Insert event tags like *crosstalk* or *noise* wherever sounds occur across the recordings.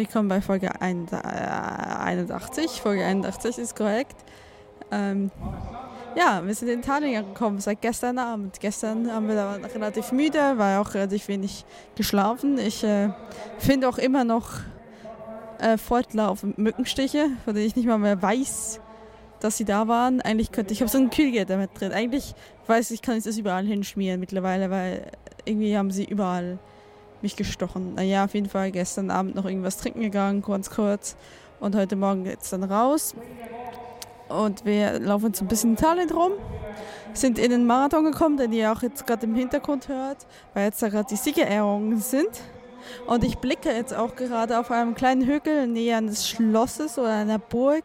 Willkommen bei Folge 81. Folge 81 ist korrekt. Ähm, ja, wir sind in Tallinn angekommen seit gestern Abend. Gestern haben wir da relativ müde, war auch relativ wenig geschlafen. Ich äh, finde auch immer noch äh, fortlaufend Mückenstiche, von denen ich nicht mal mehr weiß, dass sie da waren. Eigentlich könnte ich habe so ein Kühlgeld damit drin. Eigentlich weiß ich, kann ich das überall hinschmieren mittlerweile, weil irgendwie haben sie überall mich gestochen. Naja, auf jeden Fall gestern Abend noch irgendwas trinken gegangen, ganz kurz. Und heute Morgen geht es dann raus. Und wir laufen jetzt ein bisschen in Italien rum, sind in den Marathon gekommen, den ihr auch jetzt gerade im Hintergrund hört, weil jetzt da gerade die Siegerehrungen sind. Und ich blicke jetzt auch gerade auf einem kleinen Hügel näher eines Schlosses oder einer Burg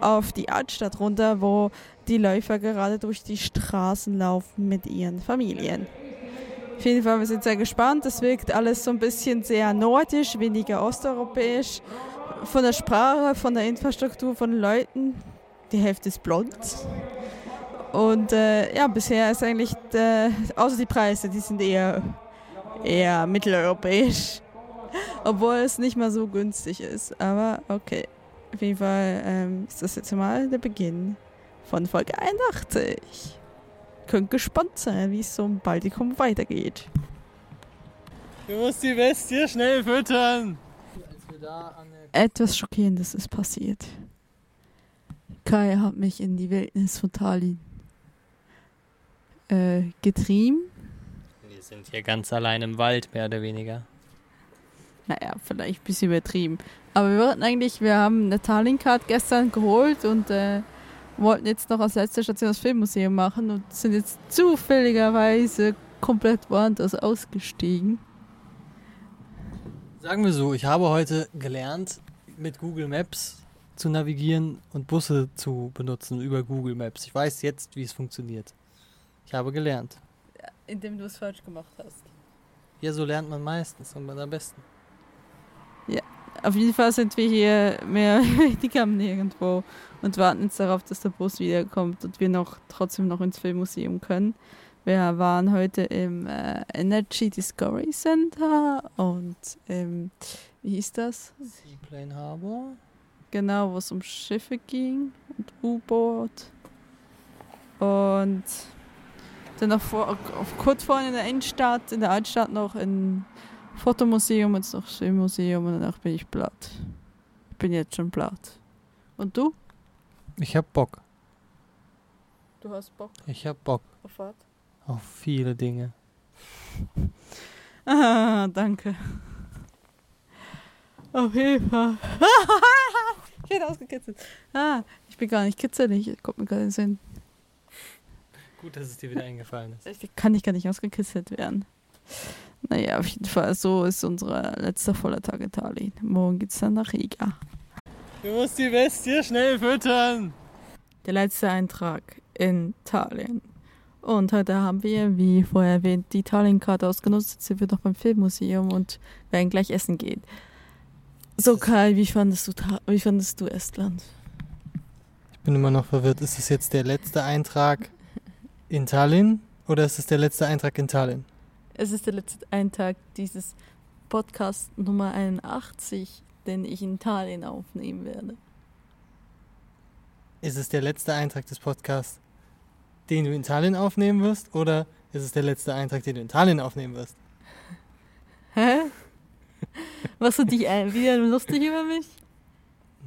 auf die Altstadt runter, wo die Läufer gerade durch die Straßen laufen mit ihren Familien. Auf jeden Fall, wir sind sehr gespannt. Es wirkt alles so ein bisschen sehr nordisch, weniger osteuropäisch. Von der Sprache, von der Infrastruktur, von den Leuten die Hälfte ist blond. Und äh, ja, bisher ist eigentlich, der, außer die Preise, die sind eher, eher mitteleuropäisch. *laughs* Obwohl es nicht mal so günstig ist. Aber okay. Auf jeden Fall ähm, ist das jetzt mal der Beginn von Folge 81. Könnt gespannt sein, wie es so im Baltikum weitergeht. Du musst die Bestie schnell füttern. Etwas Schockierendes ist passiert. Kai hat mich in die Wildnis von Tallinn äh, getrieben. Wir sind hier ganz allein im Wald, mehr oder weniger. Naja, vielleicht ein bisschen übertrieben. Aber wir wollten eigentlich, wir haben eine Tallinn-Card gestern geholt und äh, wollten jetzt noch als letzte Station das Filmmuseum machen und sind jetzt zufälligerweise komplett woanders ausgestiegen. Sagen wir so, ich habe heute gelernt, mit Google Maps zu navigieren und Busse zu benutzen über Google Maps. Ich weiß jetzt, wie es funktioniert. Ich habe gelernt. Indem du es falsch gemacht hast. Ja, so lernt man meistens und am besten. Auf jeden Fall sind wir hier mehr weniger am Nirgendwo und warten jetzt darauf, dass der Bus wiederkommt und wir noch trotzdem noch ins Filmmuseum können. Wir waren heute im äh, Energy Discovery Center und im, wie hieß das? Seaplane Harbor. Genau, wo es um Schiffe ging und U-Boot. Und dann noch vor, kurz vorhin in der Innenstadt, in der Altstadt noch ein Fotomuseum und noch Filmmuseum und danach bin ich platt. Ich bin jetzt schon platt. Und du? Ich hab Bock. Du hast Bock? Ich hab Bock. Auf was? Auf viele Dinge. *laughs* Ah, danke. Auf jeden Fall. *laughs* ich werde ausgekitzelt. Ah, ich bin gar nicht kitzelig. Kommt mir gerade in den Sinn. Gut, dass es dir wieder eingefallen ist. Ich kann ich gar nicht ausgekitzelt werden. Naja, auf jeden Fall, so ist unser letzter voller Tag in Tallinn. Morgen geht's dann nach Riga. Du musst die Bestie schnell füttern. Der letzte Eintrag in Tallinn. Und heute haben wir, wie vorher erwähnt, die Tallinn-Karte ausgenutzt. Jetzt sind wir noch beim Filmmuseum und werden gleich essen gehen. So, Kai, wie fandest du, wie fandest du Estland? Ich bin immer noch verwirrt. Ist es jetzt der letzte Eintrag in Tallinn oder ist es der letzte Eintrag in Tallinn? Es ist der letzte Eintrag dieses Podcast Nummer 81, den ich in Tallinn aufnehmen werde. Ist es der letzte Eintrag des Podcasts, den du in Tallinn aufnehmen wirst? Oder ist es der letzte Eintrag, den du in Tallinn aufnehmen wirst? *laughs* Hä? Machst du dich wieder lustig über mich?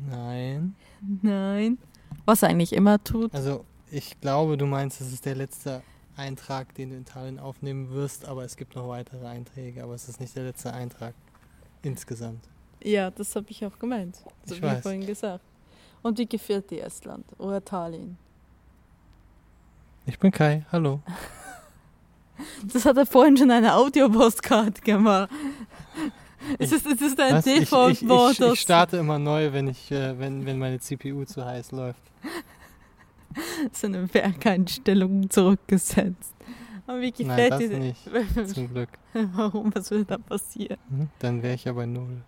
Nein. Nein. Was er eigentlich immer tut. Also, ich glaube, du meinst, es ist der letzte Eintrag, den du in Tallinn aufnehmen wirst, aber es gibt noch weitere Einträge, aber es ist nicht der letzte Eintrag insgesamt. Ja, das habe ich auch gemeint. Das habe ich vorhin gesagt. Und wie gefällt dir Estland oder Tallinn? Ich bin Kai, hallo. *laughs* Das hat er vorhin schon eine Audio-Postkarte gemacht. *laughs* Es ist, es ist ein Default-Modus. Ich, ich, ich, starte immer neu, wenn, ich, äh, wenn, wenn meine CPU zu heiß läuft. *laughs* So eine Werkeinstellung zurückgesetzt. Aber wie gefällt Nein, das dir nicht, *laughs* zum Glück. Warum? Was würde da passieren? Hm, dann wäre ich ja bei Null.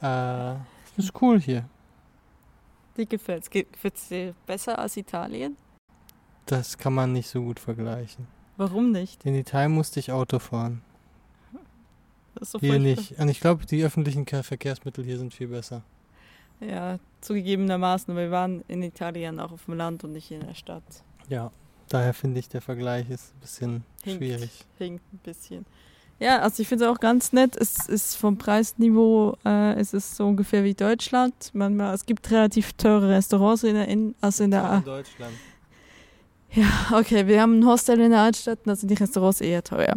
Äh, ist cool hier. Wie gefällt es? Gefällt es dir besser als Italien? Das kann man nicht so gut vergleichen. Warum nicht? In Italien musste ich Auto fahren. Hier nicht. Und ich glaube, die öffentlichen Ke- Verkehrsmittel hier sind viel besser. Ja, zugegebenermaßen. Wir waren in Italien auch auf dem Land und nicht in der Stadt. Ja. Daher finde ich, der Vergleich ist ein bisschen Hinkt. schwierig. Hinkt ein bisschen. Ja, also ich finde es auch ganz nett. Es ist vom Preisniveau, äh, es ist so ungefähr wie Deutschland. Manchmal, es gibt relativ teure Restaurants in der, in, also in der in Deutschland. Ja, okay, wir haben ein Hostel in der Altstadt und da sind die Restaurants eher teuer.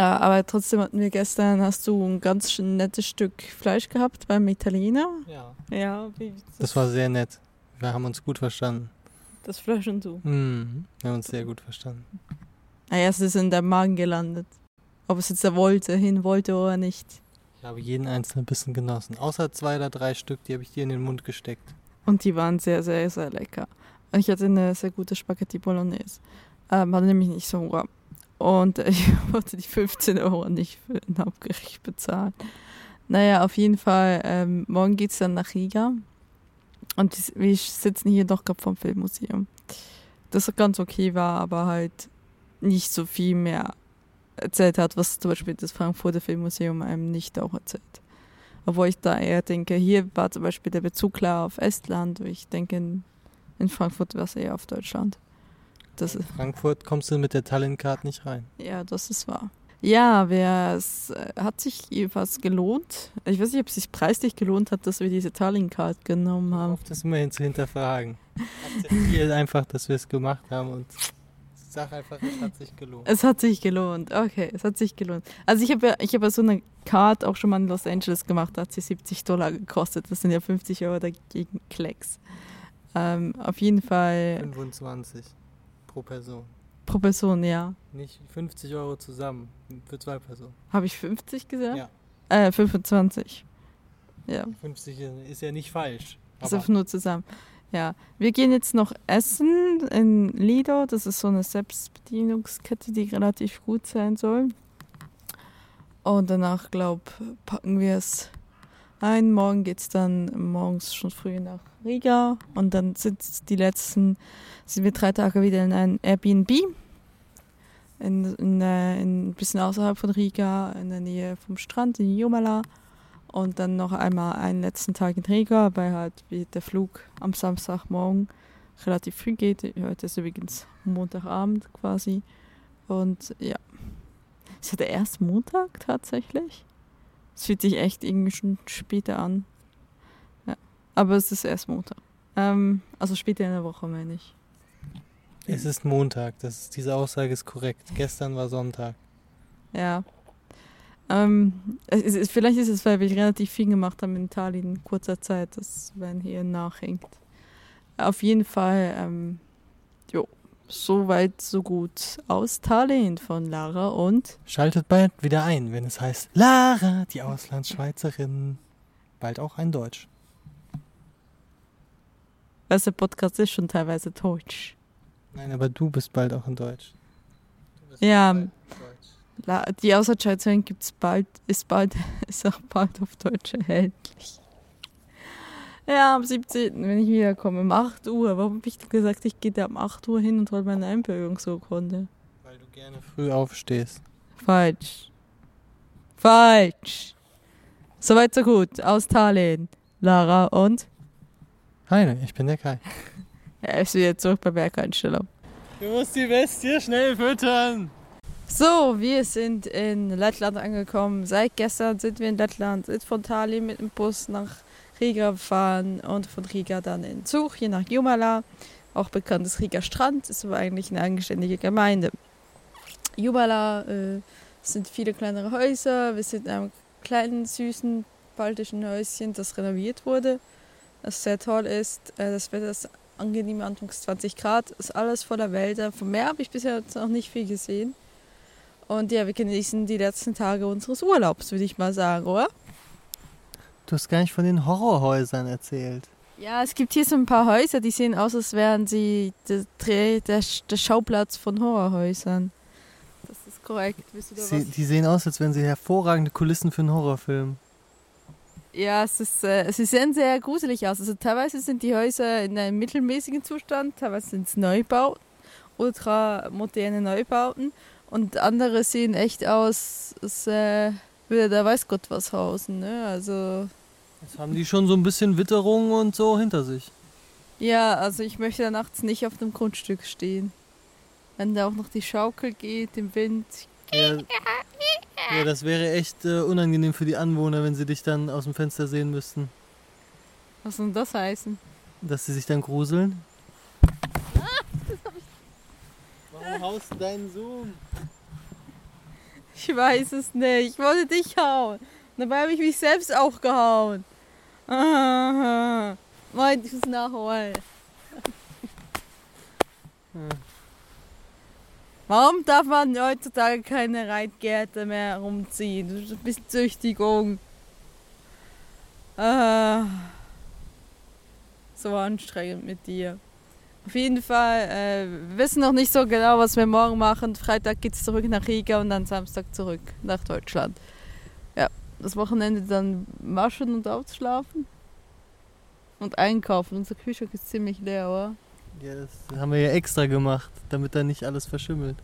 Äh, aber trotzdem hatten wir gestern, hast du ein ganz schön nettes Stück Fleisch gehabt beim Italiener. Ja. Ja, wie Das war sehr nett. Wir haben uns gut verstanden. das Fleisch und du. Mhm. Wir haben uns sehr gut verstanden. Naja, es ist in der Magen gelandet. Ob es jetzt er wollte, hin wollte oder nicht. Ich habe jeden einzelnen Bissen genossen. Außer zwei oder drei Stück, die habe ich dir in den Mund gesteckt. Und die waren sehr, sehr, sehr lecker. Und ich hatte eine sehr gute Spaghetti Bolognese. Ähm, hatte nämlich nicht so Hunger. Und *laughs* ich wollte die 15 Euro nicht für ein Hauptgericht bezahlen. Naja, auf jeden Fall, ähm, morgen geht es dann nach Riga. Und wir sitzen hier doch gerade vom Filmmuseum. Das ganz okay war, aber halt nicht so viel mehr erzählt hat, was zum Beispiel das Frankfurter Filmmuseum einem nicht auch erzählt. Obwohl ich da eher denke, hier war zum Beispiel der Bezug klar auf Estland. Ich denke, in Frankfurt war es eher auf Deutschland. Das In Frankfurt kommst du mit der Tallinn-Card nicht rein. ja, das ist wahr. Ja, wer, es äh, hat sich jedenfalls gelohnt. Ich weiß nicht, ob es sich preislich gelohnt hat, dass wir diese Tallinn-Card genommen haben. Auf das immerhin zu hinterfragen. Akzeptiere einfach, dass wir es gemacht haben und sag einfach, es hat sich gelohnt. Es hat sich gelohnt. Okay, es hat sich gelohnt. Also ich habe ja, ich habe ja so eine Card auch schon mal in Los Angeles gemacht, da hat sie 70 Dollar gekostet. Das sind ja 50 Euro dagegen Klecks. Ähm, auf jeden Fall 25 pro Person. pro Person, ja. Nicht 50 Euro zusammen für zwei Personen. Habe ich 50 gesagt? Ja. Äh, 25. Ja, 50 ist ja nicht falsch. ist einfach nur zusammen. Ja, wir gehen jetzt noch essen in Lido. Das ist so eine Selbstbedienungskette, die relativ gut sein soll. Und danach, glaube packen wir es ein. Morgen geht es dann morgens schon früh nach Riga. Und dann sind die letzten, sind wir drei Tage wieder in ein Airbnb. In, in, äh, in, ein bisschen außerhalb von Riga, in der Nähe vom Strand, in Jomala. Und dann noch einmal einen letzten Tag in Riga, weil halt der Flug am Samstagmorgen relativ früh geht. Heute ist übrigens Montagabend quasi. Und ja, ist ja der erste Montag tatsächlich. Es fühlt sich echt irgendwie schon später an. Ja, aber es ist erst Montag. Ähm, also später in der Woche, meine ich. es ist Montag. Das ist, diese Aussage ist korrekt. Gestern war Sonntag. Ja. Ähm, es ist, vielleicht ist es, weil wir relativ viel gemacht haben in Italien in kurzer Zeit, dass wenn hier nachhängt. Auf jeden Fall, ähm, jo, so weit, so gut aus Tallinn von Lara und Schaltet bald wieder ein, wenn es heißt Lara, die Auslandsschweizerin. Bald auch ein Deutsch. was der Podcast ist schon teilweise Deutsch. Nein, aber du bist bald auch in Deutsch. Du bist Ja, bald Deutsch. La die Auslandsschweizerin gibt's bald, ist bald, *laughs* ist auch bald auf Deutsch erhältlich. Ja, am 17., wenn ich wiederkomme, um 8 Uhr. Warum habe ich gesagt, ich gehe da um 8 Uhr hin und hole meine Einbürgerungsurkunde? Weil du gerne früh aufstehst. Falsch. Falsch. Soweit so gut. Aus Tallinn. Lara und Hi, ich bin der Kai. *laughs* er ist wieder zurück bei Bergeinstellung. Du musst die Bestie schnell füttern. So, wir sind in Lettland angekommen. Seit gestern sind wir in Lettland, sind von Tallinn mit dem Bus nach Riga gefahren und von Riga dann in Zug, hier nach Jumala. Auch bekannt als Riga Strand, ist aber eigentlich eine eigenständige Gemeinde. Jumala äh, sind viele kleinere Häuser. Wir sind in einem kleinen, süßen, baltischen Häuschen, das renoviert wurde. Das sehr toll ist. Äh, das Wetter ist angenehm, anfangs 20 Grad. Ist alles voller Wälder. Vom Meer habe ich bisher noch nicht viel gesehen. Und ja, wir genießen die letzten Tage unseres Urlaubs, würde ich mal sagen, oder? Du hast gar nicht von den Horrorhäusern erzählt. Ja, es gibt hier so ein paar Häuser, die sehen aus, als wären sie der, Dreh, der, der Schauplatz von Horrorhäusern. Das ist korrekt. Sie, die sehen aus, als wären sie hervorragende Kulissen für einen Horrorfilm. Ja, es ist, äh, sie sehen sehr gruselig aus. Also teilweise sind die Häuser in einem mittelmäßigen Zustand, teilweise sind es Neubauten, ultra moderne Neubauten und andere sehen echt aus, als, äh, Will da weiß Gott was hausen, ne? Also. Jetzt haben die schon so ein bisschen Witterung und so hinter sich. Ja, also ich möchte da nachts nicht auf dem Grundstück stehen. Wenn da auch noch die Schaukel geht im Wind. Ja, ja das wäre echt äh, unangenehm für die Anwohner, wenn sie dich dann aus dem Fenster sehen müssten. Was soll das heißen? Dass sie sich dann gruseln. Warum haust du deinen Sohn? Ich weiß es nicht. Ich wollte dich hauen. Dabei habe ich mich selbst auch gehauen. Ah, Wollte ich es nachholen. Warum darf man heutzutage keine Reitgärte mehr rumziehen? Das ist ein bisschen Züchtigung. Ah, so anstrengend mit dir. Auf jeden Fall, äh, wir wissen noch nicht so genau, was wir morgen machen. Freitag geht es zurück nach Riga und dann Samstag zurück nach Deutschland. Ja, das Wochenende dann waschen und ausschlafen. Und einkaufen. Unser Kühlschrank ist ziemlich leer, oder? Ja, das haben wir ja extra gemacht, damit da nicht alles verschimmelt.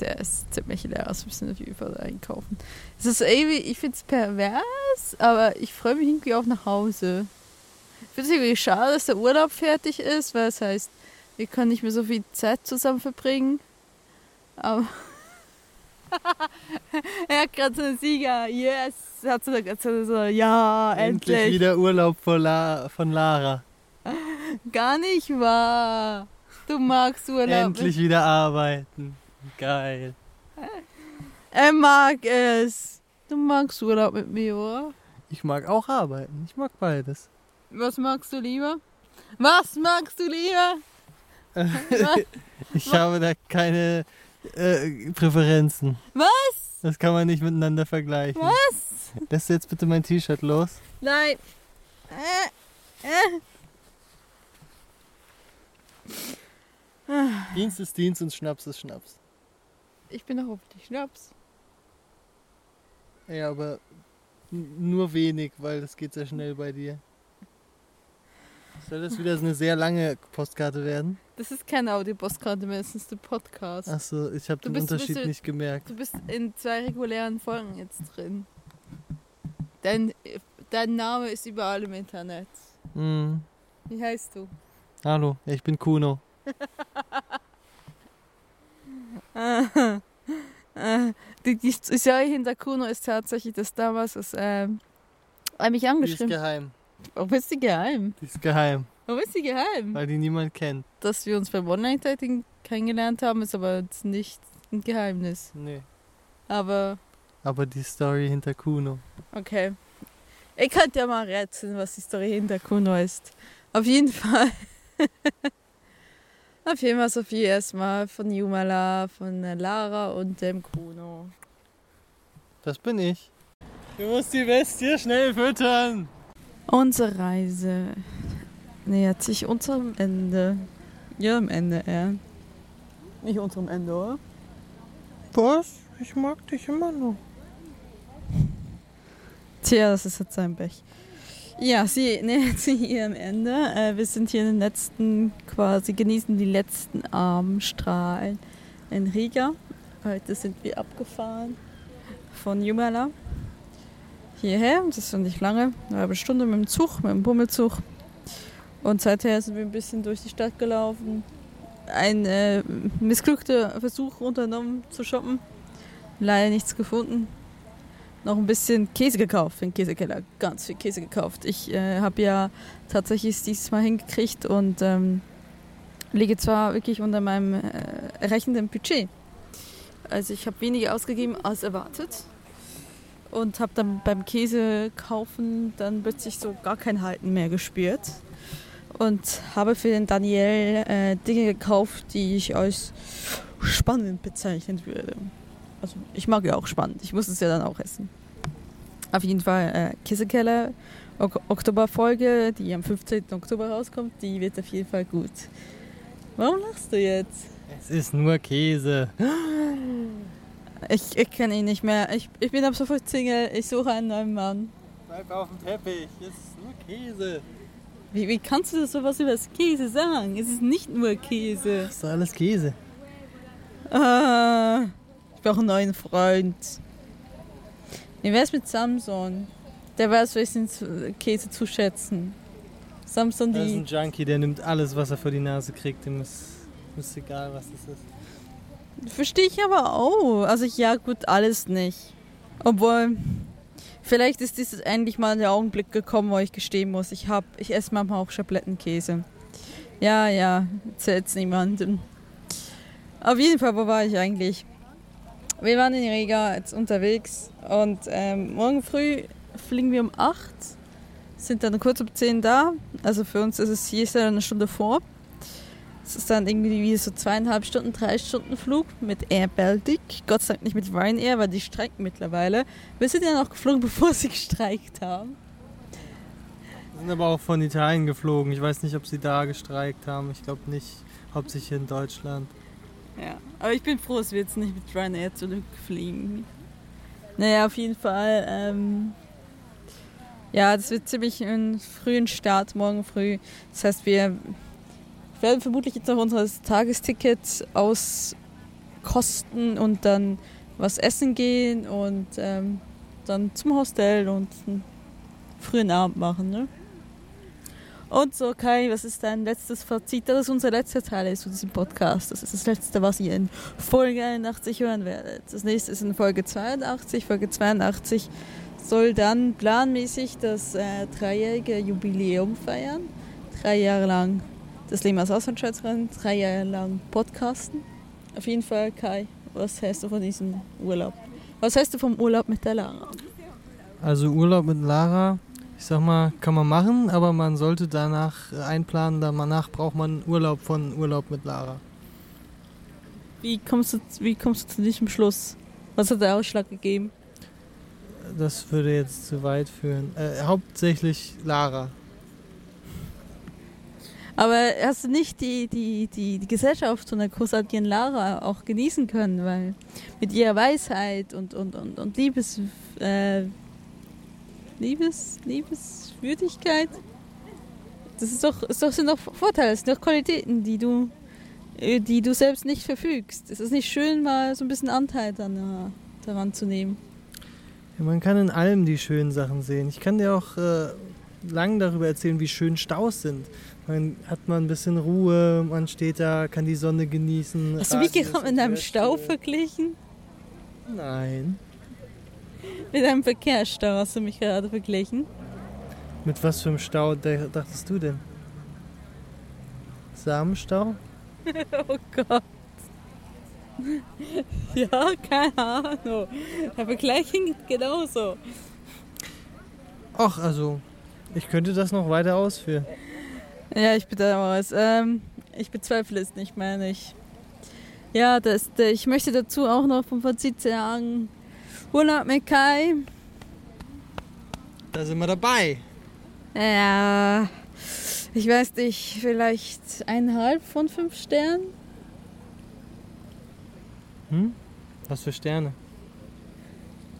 Der ist ziemlich leer. Also müssen auf jeden Fall einkaufen. Es ist irgendwie, ich finde es pervers, aber ich freue mich irgendwie auch nach Hause. Ich finde es irgendwie schade, dass der Urlaub fertig ist, weil es heißt, wir können nicht mehr so viel Zeit zusammen verbringen. Aber. *laughs* er hat gerade so einen Sieger, yes! Er hat so, so, so ja, Endlich endlich. wieder Urlaub von, La von Lara. Gar nicht wahr. Du magst Urlaub. Endlich wieder arbeiten. Geil. Er mag es. Du magst Urlaub mit mir, oder? Ich mag auch arbeiten. Ich mag beides. Was magst du lieber? Was magst du lieber? *laughs* Ich habe da keine äh, Präferenzen. Was? Das kann man nicht miteinander vergleichen. Was? Lässt du jetzt bitte mein T-Shirt los? Nein. Äh, äh. Dienst ist Dienst und Schnaps ist Schnaps. Ich bin doch auf die Schnaps. Ja, aber nur wenig, weil das geht sehr schnell bei dir. Soll das wieder so eine sehr lange Postkarte werden? Das ist keine Audiopostkarte mehr, das ist ein Podcast. Achso, ich habe den bist- Unterschied bist- nicht gemerkt. Du bist in zwei regulären Folgen jetzt drin. Dein, dein Name ist überall im Internet. Hm. Wie heißt du? Hallo, ich bin Kuno. *laughs* Die, die Story hinter Kuno ist tatsächlich, dass damals es ähm, er mich angeschrieben geheim. Warum ist die geheim? Die ist geheim, Warum ist die geheim? weil die niemand kennt. Dass wir uns beim Online-Dating kennengelernt haben, ist aber jetzt nicht ein Geheimnis. Nee. Aber Aber die Story hinter Kuno. okay. Ich könnte ja mal rätseln, was die Story hinter Kuno ist. Auf jeden Fall. *laughs* Auf jeden Fall Sophie erstmal von Jumala, von Lara und dem Kuno. Das bin ich. Du musst die Bestie schnell füttern. Unsere Reise nähert sich unserem Ende. Ihrem Ende, ja. Nicht unserem Ende, oder? Was? Ich mag dich immer noch. Tja, das ist jetzt sein Pech. Ja, sie nähert sich ihrem Ende. Äh, wir sind hier in den letzten, quasi genießen die letzten Abendstrahlen in Riga. Heute sind wir abgefahren von Jumala hierher. Das ist noch nicht lange, eine halbe Stunde mit dem Zug, mit dem Bummelzug. Und seither sind wir ein bisschen durch die Stadt gelaufen. Ein äh, missglückter Versuch unternommen zu shoppen. Leider nichts gefunden noch ein bisschen Käse gekauft den Käsekeller. Ganz viel Käse gekauft. Ich äh, habe ja tatsächlich es dieses Mal hingekriegt und ähm, liege zwar wirklich unter meinem äh, errechnenden Budget. Also ich habe weniger ausgegeben als erwartet und habe dann beim Käse kaufen dann plötzlich so gar kein Halten mehr gespürt und habe für den Daniel äh, Dinge gekauft, die ich als spannend bezeichnen würde. Also ich mag ja auch spannend. Ich muss es ja dann auch essen. Auf jeden Fall äh, Kissekeller ok Oktoberfolge, die am 15. Oktober rauskommt, die wird auf jeden Fall gut. Warum lachst du jetzt? Es ist nur Käse. Ich, ich kenne ihn nicht mehr. Ich, ich bin ab sofort Single. Ich suche einen neuen Mann. Bleib auf dem Teppich. Es ist nur Käse. Wie, wie kannst du das sowas über das Käse sagen? Es ist nicht nur Käse. Das ist doch alles Käse. Ah, ich brauche einen neuen Freund. Wie wär's mit Samson? Der weiß, welchen Käse zu schätzen. Samson, Das ist die. ein Junkie, der nimmt alles, was er vor die Nase kriegt. Dem ist, ist egal, was das ist. Verstehe ich aber auch. Also ja, gut, alles nicht. Obwohl, vielleicht ist dieses endlich mal der Augenblick gekommen, wo ich gestehen muss, ich hab, ich esse manchmal auch Schablettenkäse. Ja, ja, zählt's niemandem. Auf jeden Fall, wo war ich eigentlich? Wir waren in Riga jetzt unterwegs und ähm, morgen früh fliegen wir um 8, sind dann kurz um 10 da. Also für uns ist es hier ist eine Stunde vor. Es ist dann irgendwie wie so zweieinhalb Stunden, drei Stunden Flug mit Air Baltic. Gott sei Dank nicht mit Ryanair, weil die streiken mittlerweile. Wir sind ja noch geflogen, *laughs* bevor sie gestreikt haben. Wir sind aber auch von Italien geflogen. Ich weiß nicht, ob sie da gestreikt haben. Ich glaube nicht. Hauptsächlich in Deutschland. Ja, aber ich bin froh, dass wir jetzt nicht mit Ryanair zurückfliegen. Naja, auf jeden Fall. Ähm, ja, das wird ziemlich einen frühen Start morgen früh. Das heißt, wir werden vermutlich jetzt noch unser Tagesticket auskosten und dann was essen gehen und ähm, dann zum Hostel und einen frühen Abend machen. Ne? Und so, Kai, was ist dein letztes Fazit? Das ist unser letzter Teil zu diesem Podcast. Das ist das letzte, was ihr in Folge 81 hören werdet. Das nächste ist in Folge 82. Folge 82 soll dann planmäßig das äh, dreijährige Jubiläum feiern. Drei Jahre lang das Leben als Auslandschweizerin, drei Jahre lang Podcasten. Auf jeden Fall, Kai, was hältst du von diesem Urlaub? Was hältst du vom Urlaub mit der Lara? Also Urlaub mit Lara, ich sag mal, kann man machen, aber man sollte danach einplanen, danach braucht man Urlaub von Urlaub mit Lara. Wie kommst du, wie kommst du zu diesem Schluss? Was hat der Ausschlag gegeben? Das würde jetzt zu weit führen. Äh, hauptsächlich Lara. Aber hast du nicht die, die, die, die Gesellschaft von der großartigen Lara auch genießen können, weil mit ihrer Weisheit und, und, und, und Liebes, äh, Liebes, Liebeswürdigkeit, das ist doch, ist doch, sind doch Vorteile, das sind doch Qualitäten, die du, äh, die du selbst nicht verfügst. Es ist nicht schön, mal so ein bisschen Anteil daran, daran zu nehmen. Ja, man kann in allem die schönen Sachen sehen. Ich kann dir auch äh, lang darüber erzählen, wie schön Staus sind. Man hat man ein bisschen Ruhe, man steht da, kann die Sonne genießen. Hast du mich gerade mit einem. Stau verglichen? Nein. Mit einem Verkehrsstau hast du mich gerade verglichen. Mit was für einem Stau da- dachtest du denn? Samenstau? *laughs* Oh Gott. *laughs* Ja, keine Ahnung. Der Vergleich hinkt genauso. Ach, also, ich könnte das noch weiter ausführen. Ja, ich bedauere es. Ähm, ich bezweifle es nicht, meine ich. Ja, das, ich möchte dazu auch noch vom Fazit sagen, Urlaub mit Kai. Da sind wir dabei. Ja, ich weiß nicht, vielleicht eineinhalb von fünf Sternen. Hm? Was für Sterne?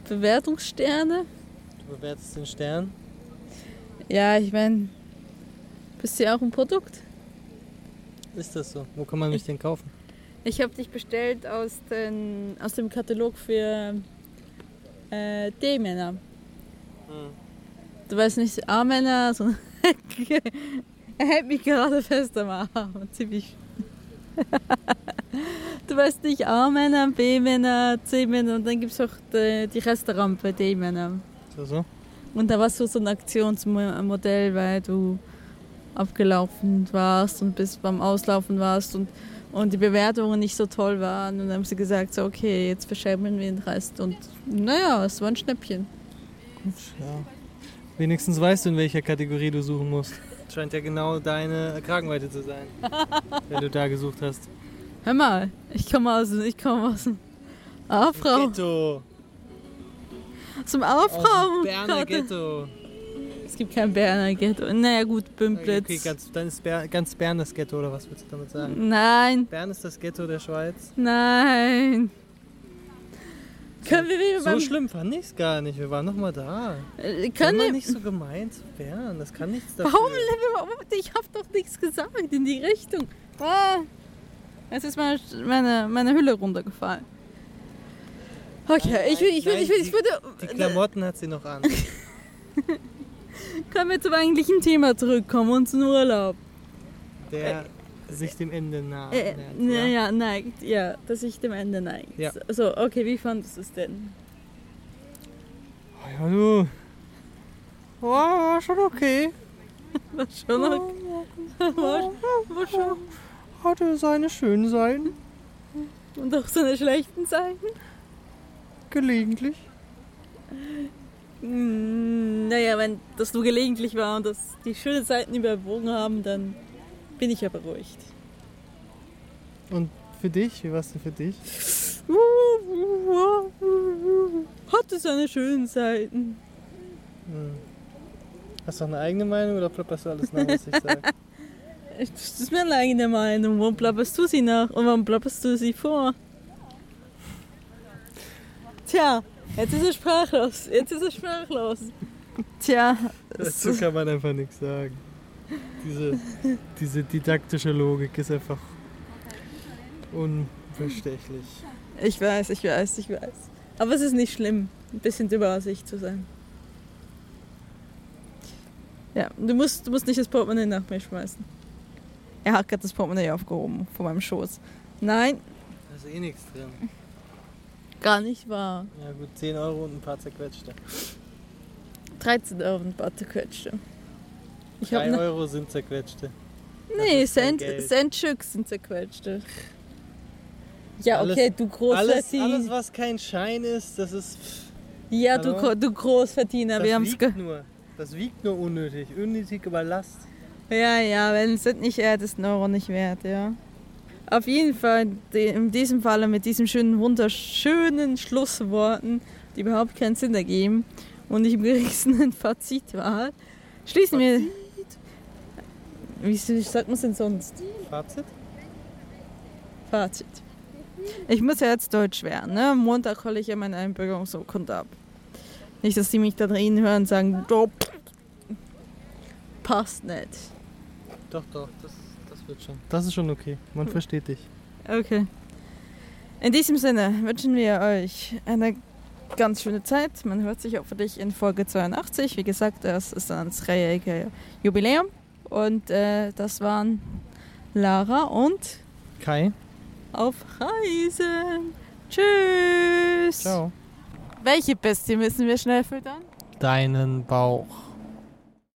Bewertungssterne. Du bewertest den Stern? Ja, ich meine, bist du ja auch ein Produkt? Ist das so? Wo kann man mich denn kaufen? Ich habe dich bestellt aus, den, aus dem Katalog für äh, D-Männer. Du weißt nicht A-Männer, sondern *laughs* er hält mich gerade fest am Arm. *laughs* Ziemlich. du weißt nicht A-Männer, B-Männer, C-Männer und dann gibt es auch die, die Restaurantrampe D-Männer. So, so? Und da warst du so ein Aktionsmodell, weil du abgelaufen warst und bis beim Auslaufen warst und, und die Bewertungen nicht so toll waren. Und dann haben sie gesagt, so, okay, jetzt verschämen wir den Rest. Und naja, es war ein Schnäppchen. Gut, ja. Wenigstens weißt du, in welcher Kategorie du suchen musst. Scheint ja genau deine Kragenweite zu sein, *laughs* wenn du da gesucht hast. Hör mal, ich komme aus, ich komme aus dem A-Frau. Ghetto. Zum Aus A-Frau. dem Berner Ghetto. Es gibt kein Berner Ghetto. Naja, gut, Bümplitz. Okay, ganz, dann ist Ber, ganz Bern das Ghetto, oder was willst du damit sagen? Nein, Bern ist das Ghetto der Schweiz. nein. Können wir wieder So schlimm fand ich es gar nicht. Wir waren noch mal da. Äh, Können wir nicht so gemeint Bern. Das kann nichts dafür. Warum? Ich habe doch nichts gesagt in die Richtung. Ah, jetzt ist meine, meine, meine Hülle runtergefallen. Okay, ich, will, ich, will, Nein, ich, will, ich die- würde. Die Klamotten hat sie noch an. *laughs* Können wir zum eigentlichen Thema zurückkommen, unseren Urlaub. Der sich dem Ende nahe Äh, nähert, naja, neigt, ja, dass sich dem Ende neigt. Ja. So, okay, wie fandest du es denn? Oh, ja, du. Oh, war schon okay. *laughs* War schon noch. *laughs* War, war schon. Hatte seine schönen Seiten. Und auch seine schlechten Seiten? Gelegentlich. Hm, naja, wenn das nur gelegentlich war und dass die schönen Seiten überwogen haben, dann bin ich ja beruhigt. Und für dich? Wie war es denn für dich? Hatte seine schönen Seiten. Hm. Hast du noch eine eigene Meinung oder plapperst du alles nach, was ich sage? Das *laughs* ist meine eigene Meinung. Warum plapperst du sie nach und warum plapperst du sie vor? Tja, jetzt ist er sprachlos. Jetzt ist er sprachlos. Tja, Dazu kann man einfach nichts sagen. Diese, diese didaktische Logik ist einfach unbestechlich. ich weiß, ich weiß, ich weiß. Aber es ist nicht schlimm, ein bisschen über sich zu sein. Ja, du musst, du musst nicht das Portemonnaie nach mir schmeißen. Er hat gerade das Portemonnaie aufgehoben von meinem Schoß. Nein, Da ist eh nichts drin. Gar nicht wahr. Ja gut, 10 Euro und ein paar zerquetschte. 13 Euro und Barte quetschte. Ich habe 3 ne, Euro sind zerquetschte. Nee, Cent. Centstück sind zerquetschte. Ja, Alles- okay, du Alles, Großverdiener. alles, was kein Schein ist, das ist. ja, du, Hallo? Du Großverdiener. Das Wir haben's ge wiegt nur. Das wiegt nur unnötig. Unnötige Ballast. Ja, ja, wenn es nicht wert, ist ein Euro nicht wert, ja. Auf jeden Fall, in diesem Falle mit diesen schönen, wunderschönen Schlussworten, die überhaupt keinen Sinn ergeben und nicht im geringsten Fazit war, schließen wir. Wie sagt man es denn sonst? Fazit? Fazit. Ich muss ja jetzt Deutsch werden. Ne? Am Montag hole ich ja meine Einbürgerungsurkunde ab. Nicht, dass die mich da drin hören und sagen, "Do- passt nicht. Doch, doch, das wird schon. Das ist schon okay. Man versteht dich. Okay. In diesem Sinne wünschen wir euch eine ganz schöne Zeit. Man hört sich auch für dich in Folge 82. Wie gesagt, das ist dann das dreijährige Jubiläum. Und äh, das waren Lara und Kai. auf Reisen. Tschüss. Ciao. Welche Bestie müssen wir schnell füttern? Deinen Bauch.